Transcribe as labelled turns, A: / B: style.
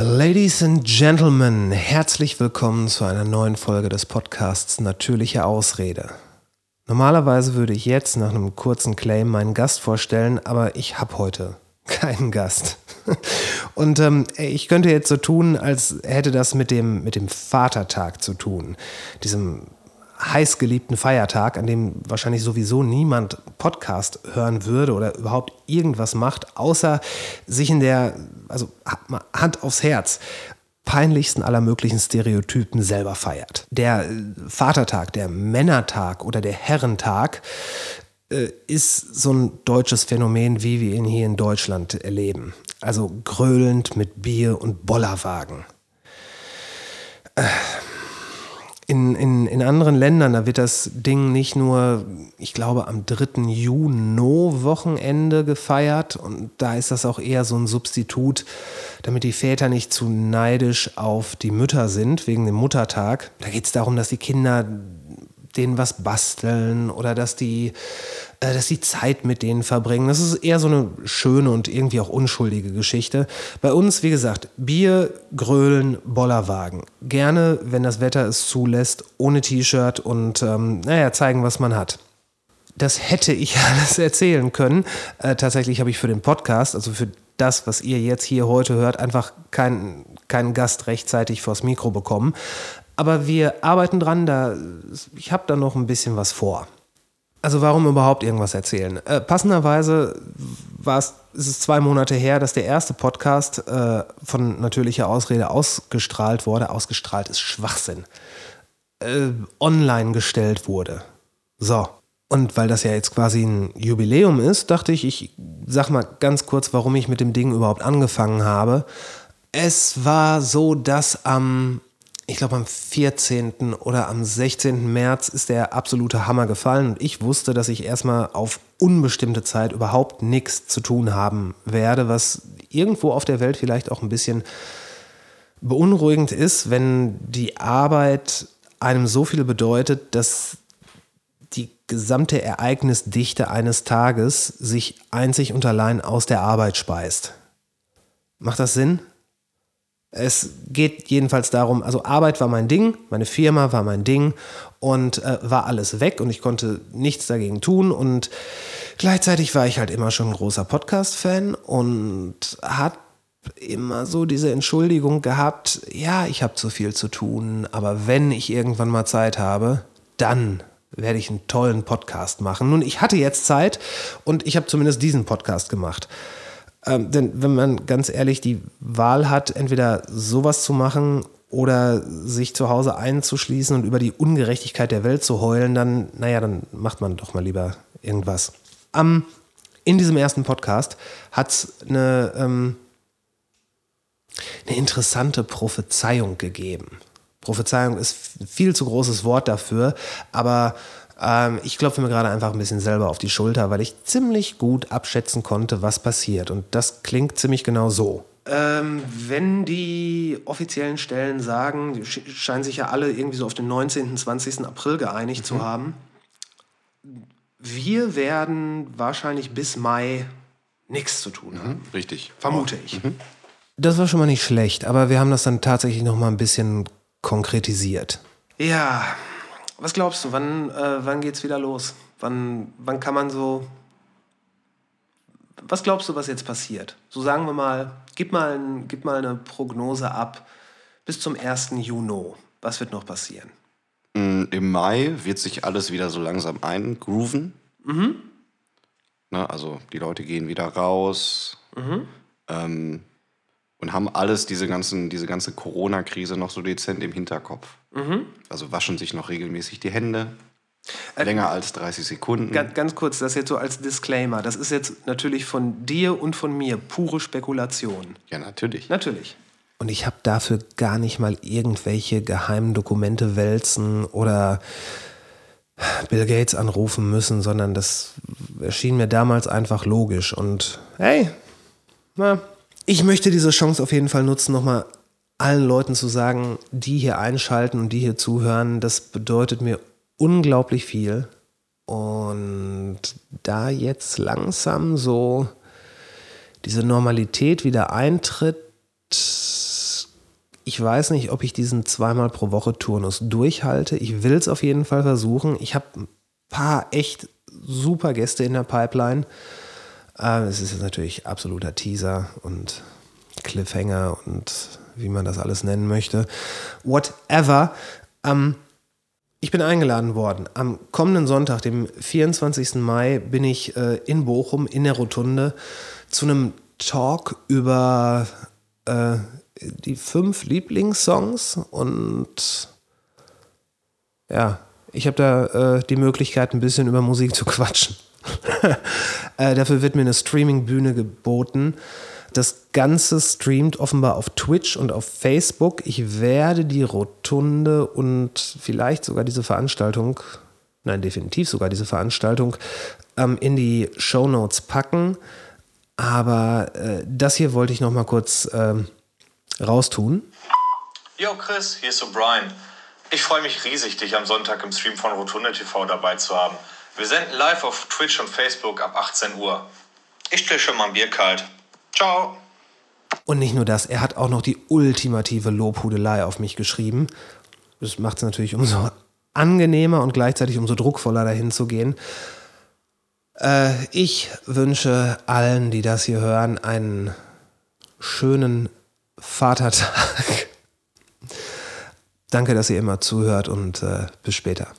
A: Ladies and Gentlemen, herzlich willkommen zu einer neuen Folge des Podcasts Natürliche Ausrede. Normalerweise würde ich jetzt nach einem kurzen Claim meinen Gast vorstellen, aber ich habe heute keinen Gast. Und ähm, ich könnte jetzt so tun, als hätte das mit dem, mit dem Vatertag zu tun. Diesem heißgeliebten Feiertag, an dem wahrscheinlich sowieso niemand Podcast hören würde oder überhaupt irgendwas macht, außer sich in der, also Hand aufs Herz, peinlichsten aller möglichen Stereotypen selber feiert. Der äh, Vatertag, der Männertag oder der Herrentag äh, ist so ein deutsches Phänomen, wie wir ihn hier in Deutschland erleben. Also gröhlend mit Bier und Bollerwagen. Äh, in, in, in anderen Ländern, da wird das Ding nicht nur, ich glaube, am 3. Juni-Wochenende gefeiert und da ist das auch eher so ein Substitut, damit die Väter nicht zu neidisch auf die Mütter sind, wegen dem Muttertag. Da geht es darum, dass die Kinder denen was basteln oder dass die, äh, dass die Zeit mit denen verbringen. Das ist eher so eine schöne und irgendwie auch unschuldige Geschichte. Bei uns, wie gesagt, Bier, Grölen, Bollerwagen. Gerne, wenn das Wetter es zulässt, ohne T-Shirt und ähm, naja, zeigen, was man hat das hätte ich alles erzählen können. Äh, tatsächlich habe ich für den Podcast, also für das, was ihr jetzt hier heute hört, einfach keinen keinen Gast rechtzeitig vors Mikro bekommen. Aber wir arbeiten dran, da, ich habe da noch ein bisschen was vor. Also warum überhaupt irgendwas erzählen? Äh, passenderweise war es, ist es zwei Monate her, dass der erste Podcast äh, von Natürlicher Ausrede ausgestrahlt wurde. Ausgestrahlt ist Schwachsinn. Äh, online gestellt wurde. So. Und weil das ja jetzt quasi ein Jubiläum ist, dachte ich, ich sag mal ganz kurz, warum ich mit dem Ding überhaupt angefangen habe. Es war so, dass am ich glaube am 14. oder am 16. März ist der absolute Hammer gefallen und ich wusste, dass ich erstmal auf unbestimmte Zeit überhaupt nichts zu tun haben werde, was irgendwo auf der Welt vielleicht auch ein bisschen beunruhigend ist, wenn die Arbeit einem so viel bedeutet, dass die gesamte Ereignisdichte eines Tages sich einzig und allein aus der Arbeit speist. Macht das Sinn? Es geht jedenfalls darum, also Arbeit war mein Ding, meine Firma war mein Ding und äh, war alles weg und ich konnte nichts dagegen tun und gleichzeitig war ich halt immer schon ein großer Podcast-Fan und hat immer so diese Entschuldigung gehabt, ja, ich habe zu viel zu tun, aber wenn ich irgendwann mal Zeit habe, dann werde ich einen tollen Podcast machen. Nun, ich hatte jetzt Zeit und ich habe zumindest diesen Podcast gemacht. Ähm, denn wenn man ganz ehrlich die Wahl hat, entweder sowas zu machen oder sich zu Hause einzuschließen und über die Ungerechtigkeit der Welt zu heulen, dann, naja, dann macht man doch mal lieber irgendwas. Um, in diesem ersten Podcast hat es eine, ähm, eine interessante Prophezeiung gegeben. Prophezeiung ist ein viel zu großes Wort dafür, aber ähm, ich klopfe mir gerade einfach ein bisschen selber auf die Schulter, weil ich ziemlich gut abschätzen konnte, was passiert. Und das klingt ziemlich genau so. Ähm, wenn die offiziellen Stellen sagen, die scheinen sich ja alle irgendwie so auf den 19., 20. April geeinigt mhm. zu haben, wir werden wahrscheinlich bis Mai nichts zu tun haben. Mhm,
B: richtig.
A: Vermute oh. ich. Mhm. Das war schon mal nicht schlecht, aber wir haben das dann tatsächlich noch mal ein bisschen konkretisiert. Ja, was glaubst du, wann, äh, wann geht's wieder los? Wann, wann kann man so. Was glaubst du, was jetzt passiert? So sagen wir mal, gib mal, ein, gib mal eine Prognose ab bis zum 1. Juni. Was wird noch passieren?
B: Mm, Im Mai wird sich alles wieder so langsam eingrooven. Mhm. Ne, also die Leute gehen wieder raus. Mhm. Ähm, und haben alles, diese, ganzen, diese ganze Corona-Krise noch so dezent im Hinterkopf. Mhm. Also waschen sich noch regelmäßig die Hände. Äh, Länger als 30 Sekunden.
A: Ganz, ganz, kurz, das jetzt so als Disclaimer. Das ist jetzt natürlich von dir und von mir pure Spekulation.
B: Ja, natürlich.
A: Natürlich. Und ich habe dafür gar nicht mal irgendwelche geheimen Dokumente wälzen oder Bill Gates anrufen müssen, sondern das erschien mir damals einfach logisch. Und hey, na, ich möchte diese Chance auf jeden Fall nutzen, nochmal allen Leuten zu sagen, die hier einschalten und die hier zuhören, das bedeutet mir unglaublich viel. Und da jetzt langsam so diese Normalität wieder eintritt, Ich weiß nicht, ob ich diesen zweimal pro Woche Turnus durchhalte. Ich will es auf jeden Fall versuchen. Ich habe ein paar echt super Gäste in der Pipeline. Äh, es ist natürlich absoluter Teaser und Cliffhanger und wie man das alles nennen möchte. Whatever. Ähm, ich bin eingeladen worden. Am kommenden Sonntag, dem 24. Mai, bin ich äh, in Bochum in der Rotunde zu einem Talk über äh, die fünf Lieblingssongs und ja, ich habe da äh, die Möglichkeit, ein bisschen über Musik zu quatschen. äh, dafür wird mir eine Streaming-Bühne geboten. Das Ganze streamt offenbar auf Twitch und auf Facebook. Ich werde die Rotunde und vielleicht sogar diese Veranstaltung, nein, definitiv sogar diese Veranstaltung, ähm, in die Show Notes packen. Aber äh, das hier wollte ich noch mal kurz ähm, raustun.
C: Yo Chris, hier ist O'Brien. Ich freue mich riesig, dich am Sonntag im Stream von Rotunde TV dabei zu haben. Wir senden live auf Twitch und Facebook ab 18 Uhr. Ich stelle schon mal ein Bier kalt. Ciao.
A: Und nicht nur das, er hat auch noch die ultimative Lobhudelei auf mich geschrieben. Das macht es natürlich umso angenehmer und gleichzeitig umso druckvoller dahin zu gehen. Äh, ich wünsche allen, die das hier hören, einen schönen Vatertag. Danke, dass ihr immer zuhört und äh, bis später.